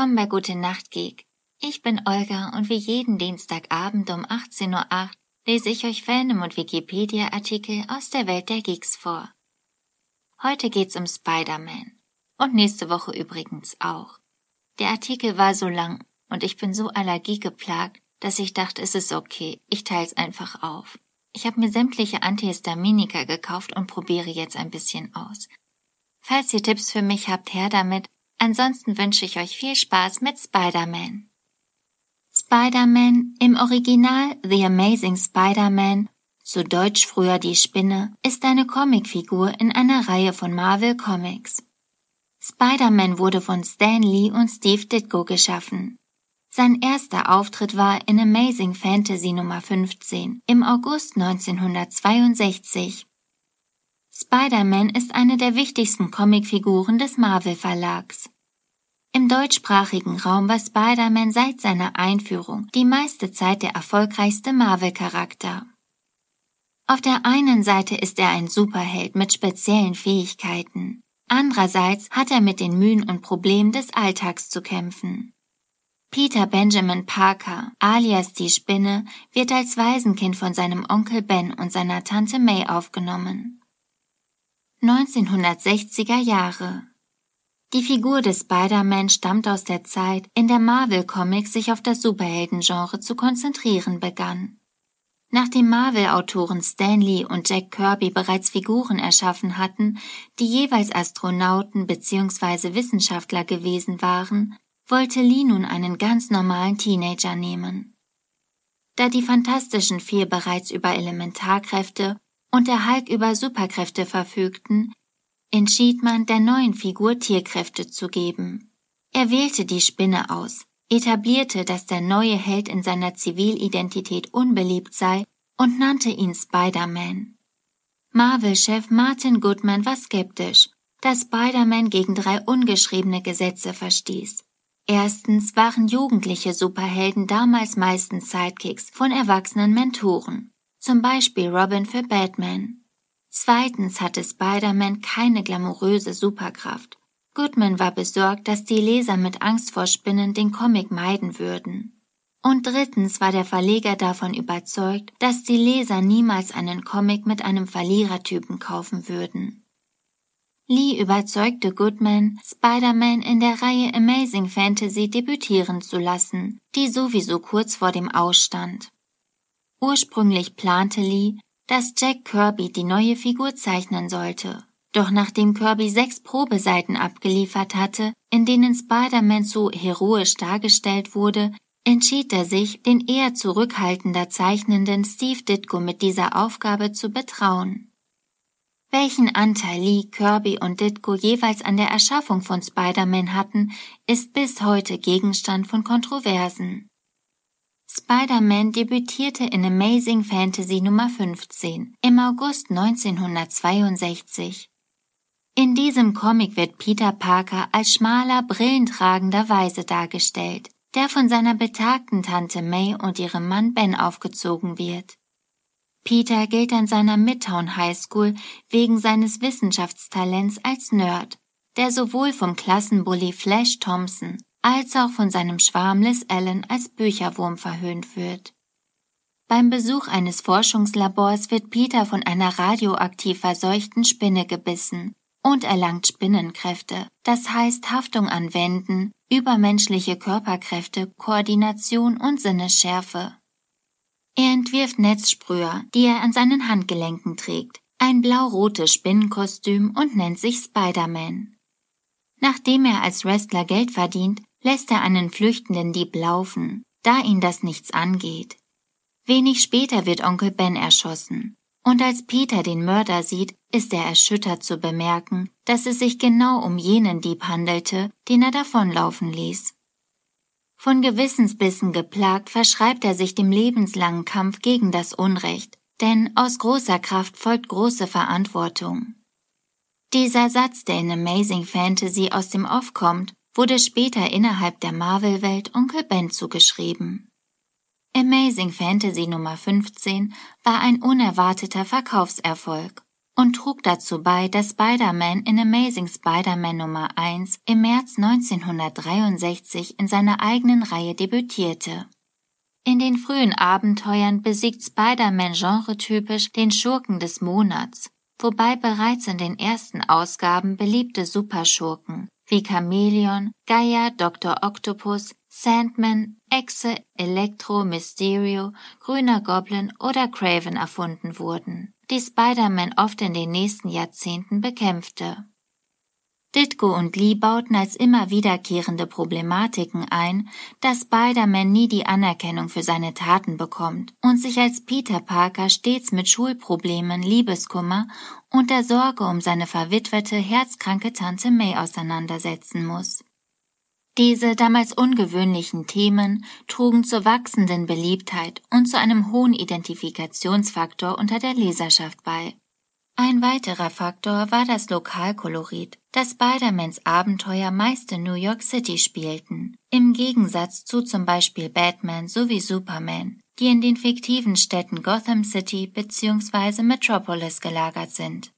Willkommen bei Gute Nacht Geek. Ich bin Olga und wie jeden Dienstagabend um 18.08 Uhr lese ich euch Fandom und Wikipedia-Artikel aus der Welt der Geeks vor. Heute geht's um Spider-Man. Und nächste Woche übrigens auch. Der Artikel war so lang und ich bin so allergiegeplagt, dass ich dachte, es ist okay, ich teil's einfach auf. Ich habe mir sämtliche Antihistaminika gekauft und probiere jetzt ein bisschen aus. Falls ihr Tipps für mich habt, her damit Ansonsten wünsche ich euch viel Spaß mit Spider-Man. Spider-Man, im Original The Amazing Spider-Man, zu Deutsch früher die Spinne, ist eine Comicfigur in einer Reihe von Marvel Comics. Spider-Man wurde von Stan Lee und Steve Ditko geschaffen. Sein erster Auftritt war in Amazing Fantasy Nummer 15 im August 1962. Spider-Man ist eine der wichtigsten Comicfiguren des Marvel Verlags. Im deutschsprachigen Raum war Spider-Man seit seiner Einführung die meiste Zeit der erfolgreichste Marvel-Charakter. Auf der einen Seite ist er ein Superheld mit speziellen Fähigkeiten. Andererseits hat er mit den Mühen und Problemen des Alltags zu kämpfen. Peter Benjamin Parker, alias die Spinne, wird als Waisenkind von seinem Onkel Ben und seiner Tante May aufgenommen. 1960er Jahre. Die Figur des Spider-Man stammt aus der Zeit, in der Marvel Comics sich auf das Superheldengenre zu konzentrieren begann. Nachdem Marvel-Autoren Stan Lee und Jack Kirby bereits Figuren erschaffen hatten, die jeweils Astronauten bzw. Wissenschaftler gewesen waren, wollte Lee nun einen ganz normalen Teenager nehmen. Da die Fantastischen Vier bereits über Elementarkräfte und der Hulk über Superkräfte verfügten, entschied man, der neuen Figur Tierkräfte zu geben. Er wählte die Spinne aus, etablierte, dass der neue Held in seiner Zivilidentität unbeliebt sei und nannte ihn Spider-Man. Marvel-Chef Martin Goodman war skeptisch, dass Spider-Man gegen drei ungeschriebene Gesetze verstieß. Erstens waren jugendliche Superhelden damals meistens Sidekicks von erwachsenen Mentoren zum Beispiel Robin für Batman. Zweitens hatte Spider-Man keine glamouröse Superkraft. Goodman war besorgt, dass die Leser mit Angst vor Spinnen den Comic meiden würden. Und drittens war der Verleger davon überzeugt, dass die Leser niemals einen Comic mit einem Verlierertypen kaufen würden. Lee überzeugte Goodman, Spider-Man in der Reihe Amazing Fantasy debütieren zu lassen, die sowieso kurz vor dem Ausstand. Ursprünglich plante Lee, dass Jack Kirby die neue Figur zeichnen sollte. Doch nachdem Kirby sechs Probeseiten abgeliefert hatte, in denen Spider-Man zu heroisch dargestellt wurde, entschied er sich, den eher zurückhaltender zeichnenden Steve Ditko mit dieser Aufgabe zu betrauen. Welchen Anteil Lee, Kirby und Ditko jeweils an der Erschaffung von Spider-Man hatten, ist bis heute Gegenstand von Kontroversen. Spider-Man debütierte in Amazing Fantasy Nummer 15 im August 1962. In diesem Comic wird Peter Parker als schmaler, brillentragender Weise dargestellt, der von seiner betagten Tante May und ihrem Mann Ben aufgezogen wird. Peter gilt an seiner Midtown High School wegen seines Wissenschaftstalents als Nerd, der sowohl vom Klassenbully Flash Thompson als auch von seinem Schwarm Liz Allen als Bücherwurm verhöhnt wird. Beim Besuch eines Forschungslabors wird Peter von einer radioaktiv verseuchten Spinne gebissen und erlangt Spinnenkräfte, das heißt Haftung an Wänden, übermenschliche Körperkräfte, Koordination und Sinnesschärfe. Er entwirft Netzsprüher, die er an seinen Handgelenken trägt, ein blau-rotes Spinnenkostüm und nennt sich Spider-Man. Nachdem er als Wrestler Geld verdient, lässt er einen flüchtenden Dieb laufen, da ihn das nichts angeht. Wenig später wird Onkel Ben erschossen, und als Peter den Mörder sieht, ist er erschüttert zu bemerken, dass es sich genau um jenen Dieb handelte, den er davonlaufen ließ. Von Gewissensbissen geplagt verschreibt er sich dem lebenslangen Kampf gegen das Unrecht, denn aus großer Kraft folgt große Verantwortung. Dieser Satz, der in Amazing Fantasy aus dem Off kommt, wurde später innerhalb der Marvel-Welt Onkel Ben zugeschrieben. Amazing Fantasy Nummer 15 war ein unerwarteter Verkaufserfolg und trug dazu bei, dass Spider-Man in Amazing Spider-Man Nummer 1 im März 1963 in seiner eigenen Reihe debütierte. In den frühen Abenteuern besiegt Spider-Man genretypisch den Schurken des Monats, wobei bereits in den ersten Ausgaben beliebte Superschurken wie Chameleon, Gaia, Dr. Octopus, Sandman, Echse, Electro, Mysterio, Grüner Goblin oder Craven erfunden wurden, die Spider-Man oft in den nächsten Jahrzehnten bekämpfte. Ditko und Lee bauten als immer wiederkehrende Problematiken ein, dass Spider-Man nie die Anerkennung für seine Taten bekommt und sich als Peter Parker stets mit Schulproblemen, Liebeskummer und der Sorge um seine verwitwete, herzkranke Tante May auseinandersetzen muss. Diese damals ungewöhnlichen Themen trugen zur wachsenden Beliebtheit und zu einem hohen Identifikationsfaktor unter der Leserschaft bei. Ein weiterer Faktor war das Lokalkolorit, das Spider-Mans Abenteuer meist in New York City spielten, im Gegensatz zu zum Beispiel Batman sowie Superman, die in den fiktiven Städten Gotham City bzw. Metropolis gelagert sind.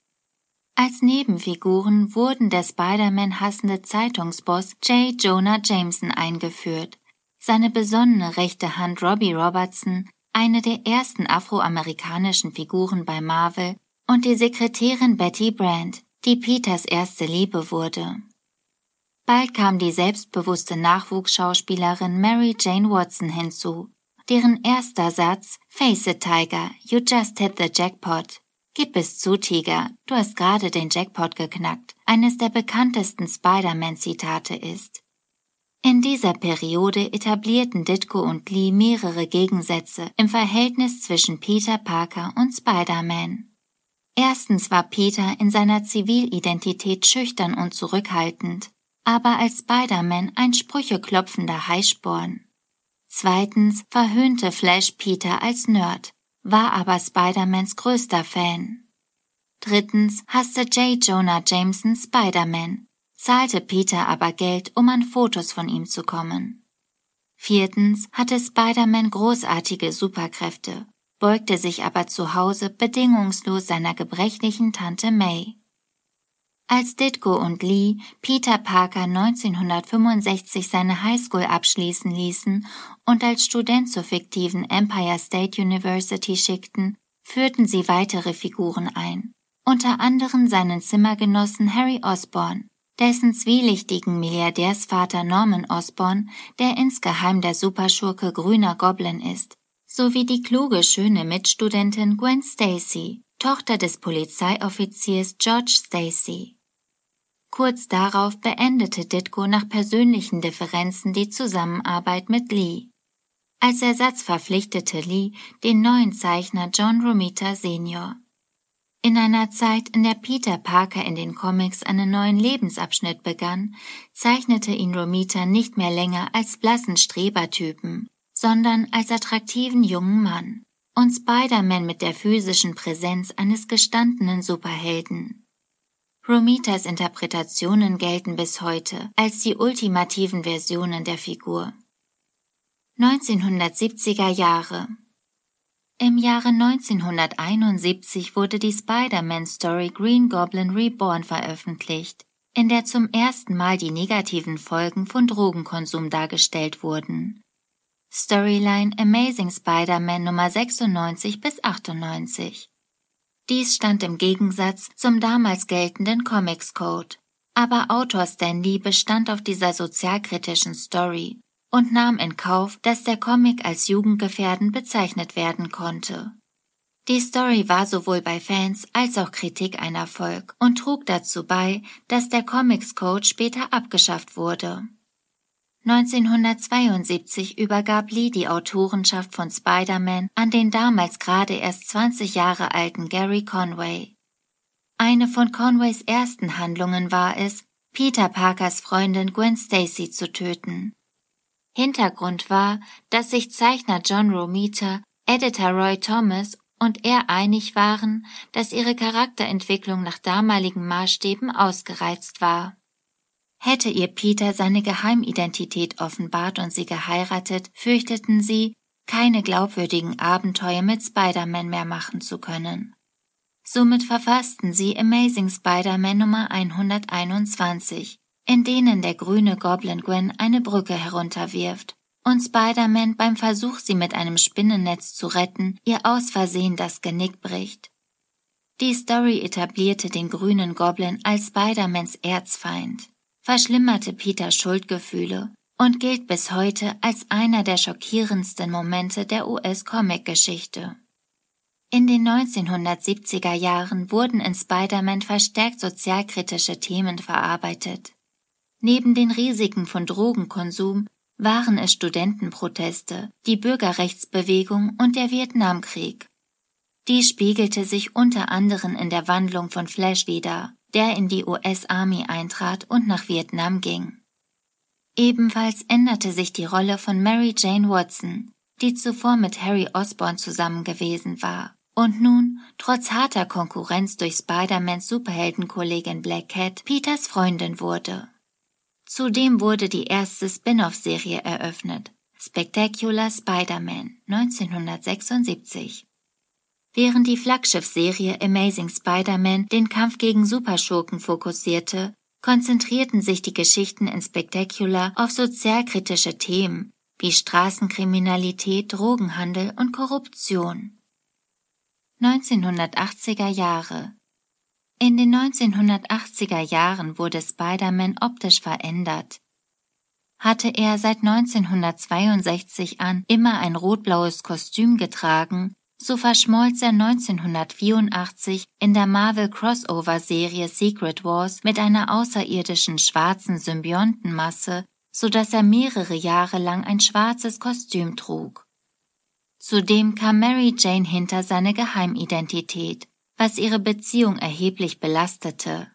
Als Nebenfiguren wurden der Spider-Man hassende Zeitungsboss J. Jonah Jameson eingeführt, seine besonnene rechte Hand Robbie Robertson, eine der ersten afroamerikanischen Figuren bei Marvel, und die Sekretärin Betty Brand, die Peters erste Liebe wurde. Bald kam die selbstbewusste Nachwuchsschauspielerin Mary Jane Watson hinzu, deren erster Satz Face it, Tiger, you just hit the jackpot. Gib es zu, Tiger, du hast gerade den Jackpot geknackt, eines der bekanntesten Spider-Man-Zitate ist. In dieser Periode etablierten Ditko und Lee mehrere Gegensätze im Verhältnis zwischen Peter Parker und Spider-Man. Erstens war Peter in seiner Zivilidentität schüchtern und zurückhaltend, aber als Spider-Man ein sprücheklopfender Heißsporn. Zweitens verhöhnte Flash Peter als Nerd, war aber Spider-Mans größter Fan. Drittens hasste J. Jonah Jameson Spider-Man, zahlte Peter aber Geld, um an Fotos von ihm zu kommen. Viertens hatte Spider-Man großartige Superkräfte beugte sich aber zu Hause bedingungslos seiner gebrechlichen Tante May. Als Ditko und Lee Peter Parker 1965 seine Highschool abschließen ließen und als Student zur fiktiven Empire State University schickten, führten sie weitere Figuren ein, unter anderem seinen Zimmergenossen Harry Osborn, dessen zwielichtigen Milliardärsvater Norman Osborn, der insgeheim der Superschurke Grüner Goblin ist, sowie die kluge, schöne Mitstudentin Gwen Stacy, Tochter des Polizeioffiziers George Stacy. Kurz darauf beendete Ditko nach persönlichen Differenzen die Zusammenarbeit mit Lee. Als Ersatz verpflichtete Lee den neuen Zeichner John Romita Sr. In einer Zeit, in der Peter Parker in den Comics einen neuen Lebensabschnitt begann, zeichnete ihn Romita nicht mehr länger als blassen Strebertypen, sondern als attraktiven jungen Mann und Spider-Man mit der physischen Präsenz eines gestandenen Superhelden. Romitas Interpretationen gelten bis heute als die ultimativen Versionen der Figur. 1970er Jahre Im Jahre 1971 wurde die Spider-Man-Story Green Goblin Reborn veröffentlicht, in der zum ersten Mal die negativen Folgen von Drogenkonsum dargestellt wurden. Storyline Amazing Spider-Man Nummer 96 bis 98. Dies stand im Gegensatz zum damals geltenden Comics Code. Aber Autor Stan Lee bestand auf dieser sozialkritischen Story und nahm in Kauf, dass der Comic als jugendgefährdend bezeichnet werden konnte. Die Story war sowohl bei Fans als auch Kritik ein Erfolg und trug dazu bei, dass der Comics Code später abgeschafft wurde. 1972 übergab Lee die Autorenschaft von Spider-Man an den damals gerade erst 20 Jahre alten Gary Conway. Eine von Conways ersten Handlungen war es, Peter Parkers Freundin Gwen Stacy zu töten. Hintergrund war, dass sich Zeichner John Romita, Editor Roy Thomas und er einig waren, dass ihre Charakterentwicklung nach damaligen Maßstäben ausgereizt war. Hätte ihr Peter seine Geheimidentität offenbart und sie geheiratet, fürchteten sie, keine glaubwürdigen Abenteuer mit Spider-Man mehr machen zu können. Somit verfassten sie Amazing Spider-Man Nummer 121, in denen der grüne Goblin Gwen eine Brücke herunterwirft und Spider-Man beim Versuch, sie mit einem Spinnennetz zu retten, ihr aus Versehen das Genick bricht. Die Story etablierte den grünen Goblin als Spider-Mans Erzfeind, verschlimmerte Peters Schuldgefühle und gilt bis heute als einer der schockierendsten Momente der US-Comic-Geschichte. In den 1970er Jahren wurden in Spider-Man verstärkt sozialkritische Themen verarbeitet. Neben den Risiken von Drogenkonsum waren es Studentenproteste, die Bürgerrechtsbewegung und der Vietnamkrieg. Dies spiegelte sich unter anderem in der Wandlung von Flash wieder, der in die US-Army eintrat und nach Vietnam ging. Ebenfalls änderte sich die Rolle von Mary Jane Watson, die zuvor mit Harry Osborn zusammen gewesen war und nun, trotz harter Konkurrenz durch Spider-Mans Superheldenkollegin Black Cat, Peters Freundin wurde. Zudem wurde die erste Spin-off-Serie eröffnet, Spectacular Spider-Man 1976. Während die Flaggschiff-Serie Amazing Spider-Man den Kampf gegen Superschurken fokussierte, konzentrierten sich die Geschichten in Spectacular auf sozialkritische Themen wie Straßenkriminalität, Drogenhandel und Korruption. 1980er Jahre in den 1980er Jahren wurde Spider-Man optisch verändert. Hatte er seit 1962 an immer ein rot-blaues Kostüm getragen, so verschmolz er 1984 in der Marvel Crossover Serie Secret Wars mit einer außerirdischen schwarzen Symbiontenmasse, so dass er mehrere Jahre lang ein schwarzes Kostüm trug. Zudem kam Mary Jane hinter seine Geheimidentität was ihre Beziehung erheblich belastete.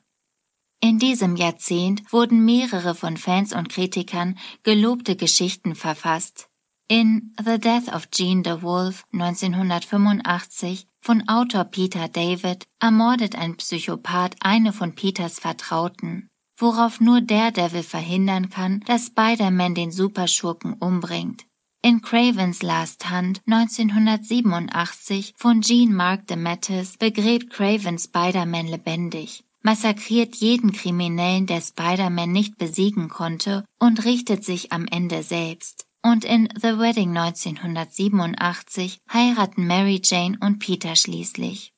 In diesem Jahrzehnt wurden mehrere von Fans und Kritikern gelobte Geschichten verfasst. In The Death of Jean the Wolf 1985 von Autor Peter David ermordet ein Psychopath eine von Peters Vertrauten, worauf nur Daredevil verhindern kann, dass Spider-Man den Superschurken umbringt. In Cravens Last Hunt 1987 von Jean Mark DeMatteis begräbt Craven Spider-Man lebendig, massakriert jeden Kriminellen, der Spider-Man nicht besiegen konnte und richtet sich am Ende selbst. Und in The Wedding 1987 heiraten Mary Jane und Peter schließlich.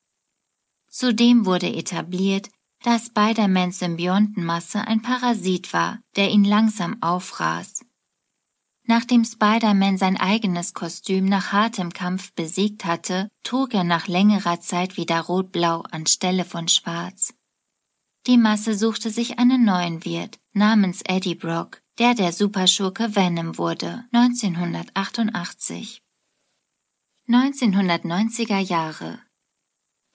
Zudem wurde etabliert, dass Spider-Mans Symbiontenmasse ein Parasit war, der ihn langsam auffraß. Nachdem Spider-Man sein eigenes Kostüm nach hartem Kampf besiegt hatte, trug er nach längerer Zeit wieder rot-blau anstelle von schwarz. Die Masse suchte sich einen neuen Wirt namens Eddie Brock, der der Superschurke Venom wurde, 1988. 1990er Jahre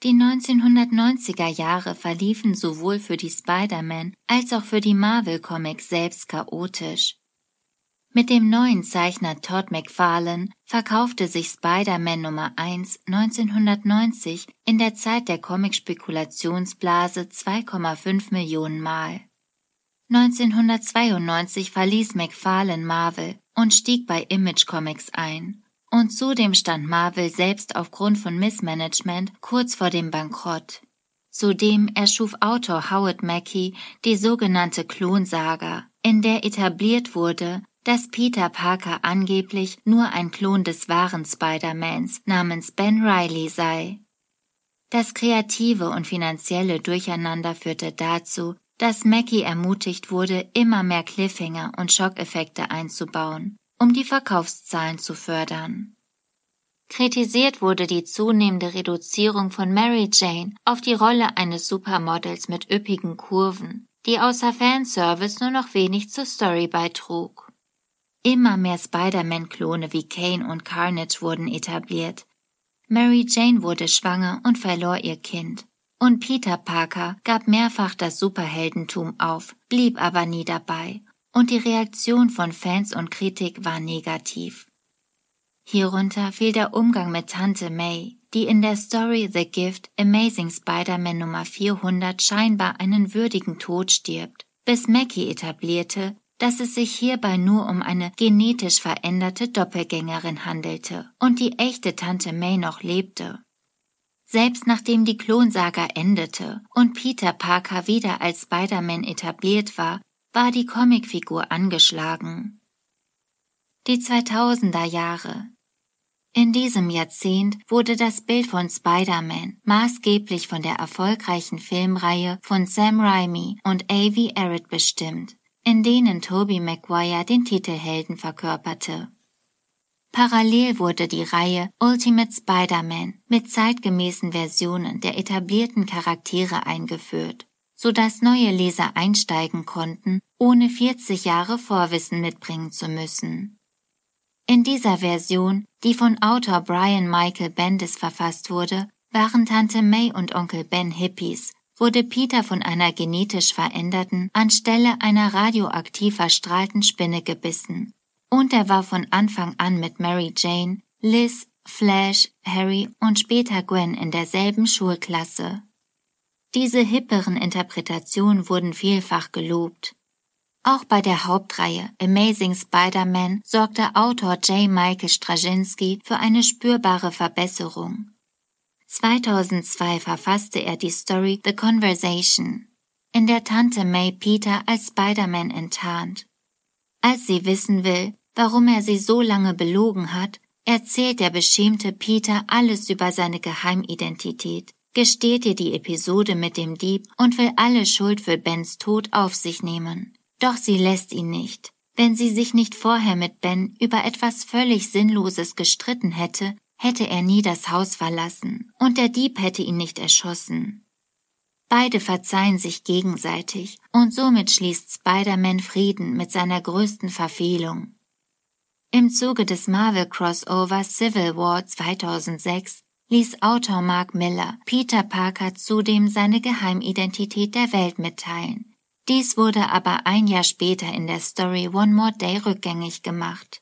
Die 1990er Jahre verliefen sowohl für die Spider-Man als auch für die Marvel Comics selbst chaotisch. Mit dem neuen Zeichner Todd McFarlane verkaufte sich Spider-Man Nummer 1 1990 in der Zeit der Comic-Spekulationsblase 2,5 Millionen Mal. 1992 verließ McFarlane Marvel und stieg bei Image Comics ein. Und zudem stand Marvel selbst aufgrund von Missmanagement kurz vor dem Bankrott. Zudem erschuf Autor Howard Mackey die sogenannte Klonsaga, in der etabliert wurde, dass Peter Parker angeblich nur ein Klon des wahren Spider-Mans namens Ben Riley sei. Das kreative und finanzielle Durcheinander führte dazu, dass Mackie ermutigt wurde, immer mehr Cliffhanger und Schockeffekte einzubauen, um die Verkaufszahlen zu fördern. Kritisiert wurde die zunehmende Reduzierung von Mary Jane auf die Rolle eines Supermodels mit üppigen Kurven, die außer Fanservice nur noch wenig zur Story beitrug. Immer mehr Spider-Man-Klone wie Kane und Carnage wurden etabliert. Mary Jane wurde schwanger und verlor ihr Kind. Und Peter Parker gab mehrfach das Superheldentum auf, blieb aber nie dabei. Und die Reaktion von Fans und Kritik war negativ. Hierunter fiel der Umgang mit Tante May, die in der Story The Gift Amazing Spider-Man Nummer 400 scheinbar einen würdigen Tod stirbt, bis Mackie etablierte, dass es sich hierbei nur um eine genetisch veränderte Doppelgängerin handelte und die echte Tante May noch lebte. Selbst nachdem die Klonsaga endete und Peter Parker wieder als Spider-Man etabliert war, war die Comicfigur angeschlagen. Die 2000er Jahre. In diesem Jahrzehnt wurde das Bild von Spider-Man maßgeblich von der erfolgreichen Filmreihe von Sam Raimi und A.V. Arrett bestimmt, in denen Tobey Maguire den Titelhelden verkörperte. Parallel wurde die Reihe Ultimate Spider-Man mit zeitgemäßen Versionen der etablierten Charaktere eingeführt, so dass neue Leser einsteigen konnten, ohne 40 Jahre Vorwissen mitbringen zu müssen. In dieser Version, die von Autor Brian Michael Bendis verfasst wurde, waren Tante May und Onkel Ben Hippies, wurde Peter von einer genetisch veränderten anstelle einer radioaktiv verstrahlten Spinne gebissen und er war von Anfang an mit Mary Jane, Liz, Flash, Harry und später Gwen in derselben Schulklasse. Diese hipperen Interpretationen wurden vielfach gelobt. Auch bei der Hauptreihe Amazing Spider-Man sorgte Autor J. Michael Straczynski für eine spürbare Verbesserung. 2002 verfasste er die Story The Conversation, in der Tante May Peter als Spider-Man enttarnt als sie wissen will, warum er sie so lange belogen hat, erzählt der beschämte Peter alles über seine Geheimidentität, gesteht ihr die Episode mit dem Dieb und will alle Schuld für Bens Tod auf sich nehmen. Doch sie lässt ihn nicht. Wenn sie sich nicht vorher mit Ben über etwas völlig Sinnloses gestritten hätte, hätte er nie das Haus verlassen und der Dieb hätte ihn nicht erschossen. Beide verzeihen sich gegenseitig und somit schließt Spider-Man Frieden mit seiner größten Verfehlung. Im Zuge des Marvel Crossover Civil War 2006 ließ Autor Mark Miller Peter Parker zudem seine Geheimidentität der Welt mitteilen. Dies wurde aber ein Jahr später in der Story One More Day rückgängig gemacht.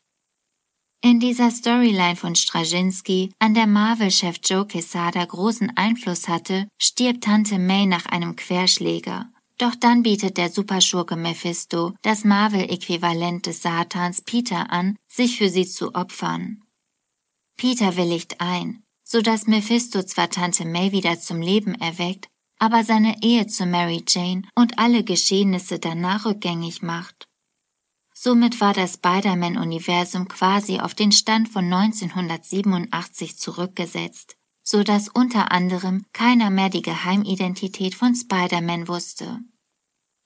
In dieser Storyline von Straczynski, an der Marvel-Chef Joe Quesada großen Einfluss hatte, stirbt Tante May nach einem Querschläger. Doch dann bietet der Superschurke Mephisto das Marvel-Äquivalent des Satans Peter an, sich für sie zu opfern. Peter willigt ein, so dass Mephisto zwar Tante May wieder zum Leben erweckt, aber seine Ehe zu Mary Jane und alle Geschehnisse danach rückgängig macht. Somit war das Spider-Man-Universum quasi auf den Stand von 1987 zurückgesetzt, so dass unter anderem keiner mehr die Geheimidentität von Spider-Man wusste.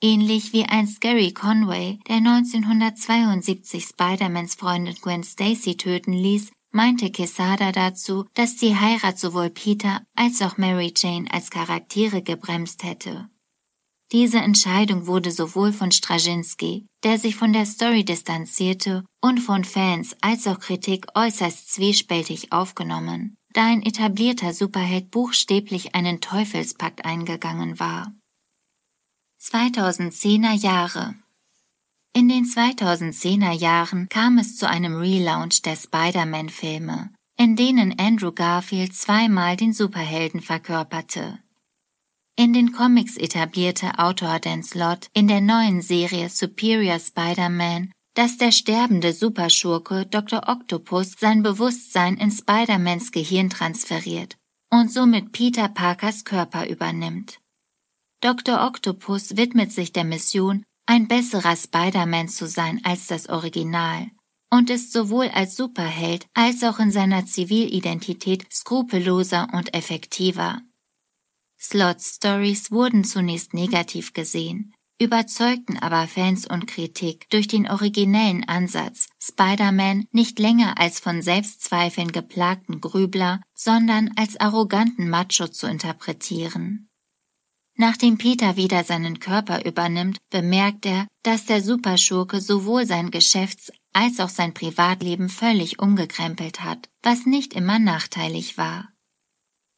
Ähnlich wie einst Gary Conway, der 1972 Spider-Mans Freundin Gwen Stacy töten ließ, meinte Quesada dazu, dass die Heirat sowohl Peter als auch Mary Jane als Charaktere gebremst hätte. Diese Entscheidung wurde sowohl von Straczynski, der sich von der Story distanzierte, und von Fans als auch Kritik äußerst zwiespältig aufgenommen, da ein etablierter Superheld buchstäblich einen Teufelspakt eingegangen war. 2010er Jahre In den 2010er Jahren kam es zu einem Relaunch der Spider-Man-Filme, in denen Andrew Garfield zweimal den Superhelden verkörperte. In den Comics etablierte Autor Dan Slott in der neuen Serie Superior Spider-Man, dass der sterbende Superschurke Dr. Octopus sein Bewusstsein in Spider-Mans Gehirn transferiert und somit Peter Parkers Körper übernimmt. Dr. Octopus widmet sich der Mission, ein besserer Spider-Man zu sein als das Original und ist sowohl als Superheld als auch in seiner Zivilidentität skrupelloser und effektiver. Slots Stories wurden zunächst negativ gesehen, überzeugten aber Fans und Kritik durch den originellen Ansatz, Spider-Man nicht länger als von Selbstzweifeln geplagten Grübler, sondern als arroganten Macho zu interpretieren. Nachdem Peter wieder seinen Körper übernimmt, bemerkt er, dass der Superschurke sowohl sein Geschäfts- als auch sein Privatleben völlig umgekrempelt hat, was nicht immer nachteilig war.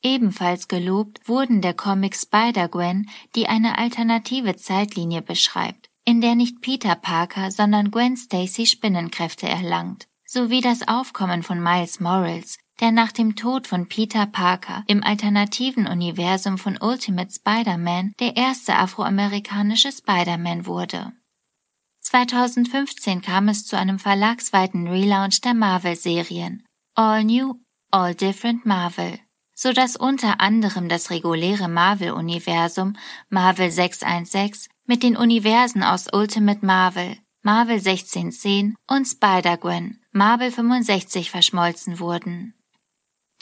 Ebenfalls gelobt wurden der Comic Spider-Gwen, die eine alternative Zeitlinie beschreibt, in der nicht Peter Parker, sondern Gwen Stacy Spinnenkräfte erlangt, sowie das Aufkommen von Miles Morales, der nach dem Tod von Peter Parker im alternativen Universum von Ultimate Spider-Man der erste afroamerikanische Spider-Man wurde. 2015 kam es zu einem verlagsweiten Relaunch der Marvel-Serien All New, All Different Marvel so dass unter anderem das reguläre Marvel-Universum Marvel 616 mit den Universen aus Ultimate Marvel, Marvel 1610 und Spider-Gwen, Marvel 65 verschmolzen wurden.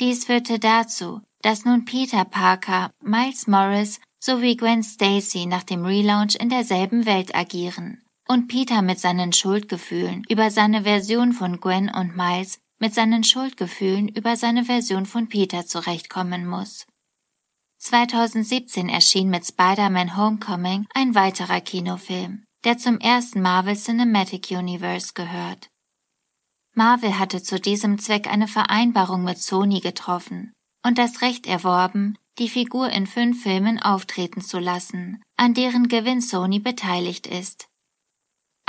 Dies führte dazu, dass nun Peter Parker, Miles Morris sowie Gwen Stacy nach dem Relaunch in derselben Welt agieren und Peter mit seinen Schuldgefühlen über seine Version von Gwen und Miles mit seinen Schuldgefühlen über seine Version von Peter zurechtkommen muss. 2017 erschien mit Spider-Man Homecoming ein weiterer Kinofilm, der zum ersten Marvel Cinematic Universe gehört. Marvel hatte zu diesem Zweck eine Vereinbarung mit Sony getroffen und das Recht erworben, die Figur in fünf Filmen auftreten zu lassen, an deren Gewinn Sony beteiligt ist.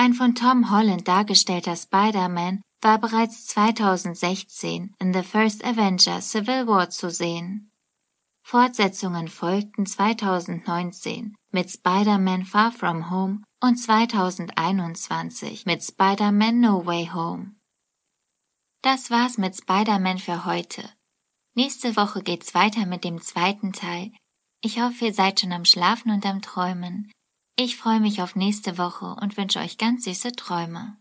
Ein von Tom Holland dargestellter Spider-Man war bereits 2016 in The First Avenger Civil War zu sehen. Fortsetzungen folgten 2019 mit Spider-Man Far From Home und 2021 mit Spider-Man No Way Home. Das war's mit Spider-Man für heute. Nächste Woche geht's weiter mit dem zweiten Teil. Ich hoffe, ihr seid schon am Schlafen und am Träumen. Ich freue mich auf nächste Woche und wünsche euch ganz süße Träume.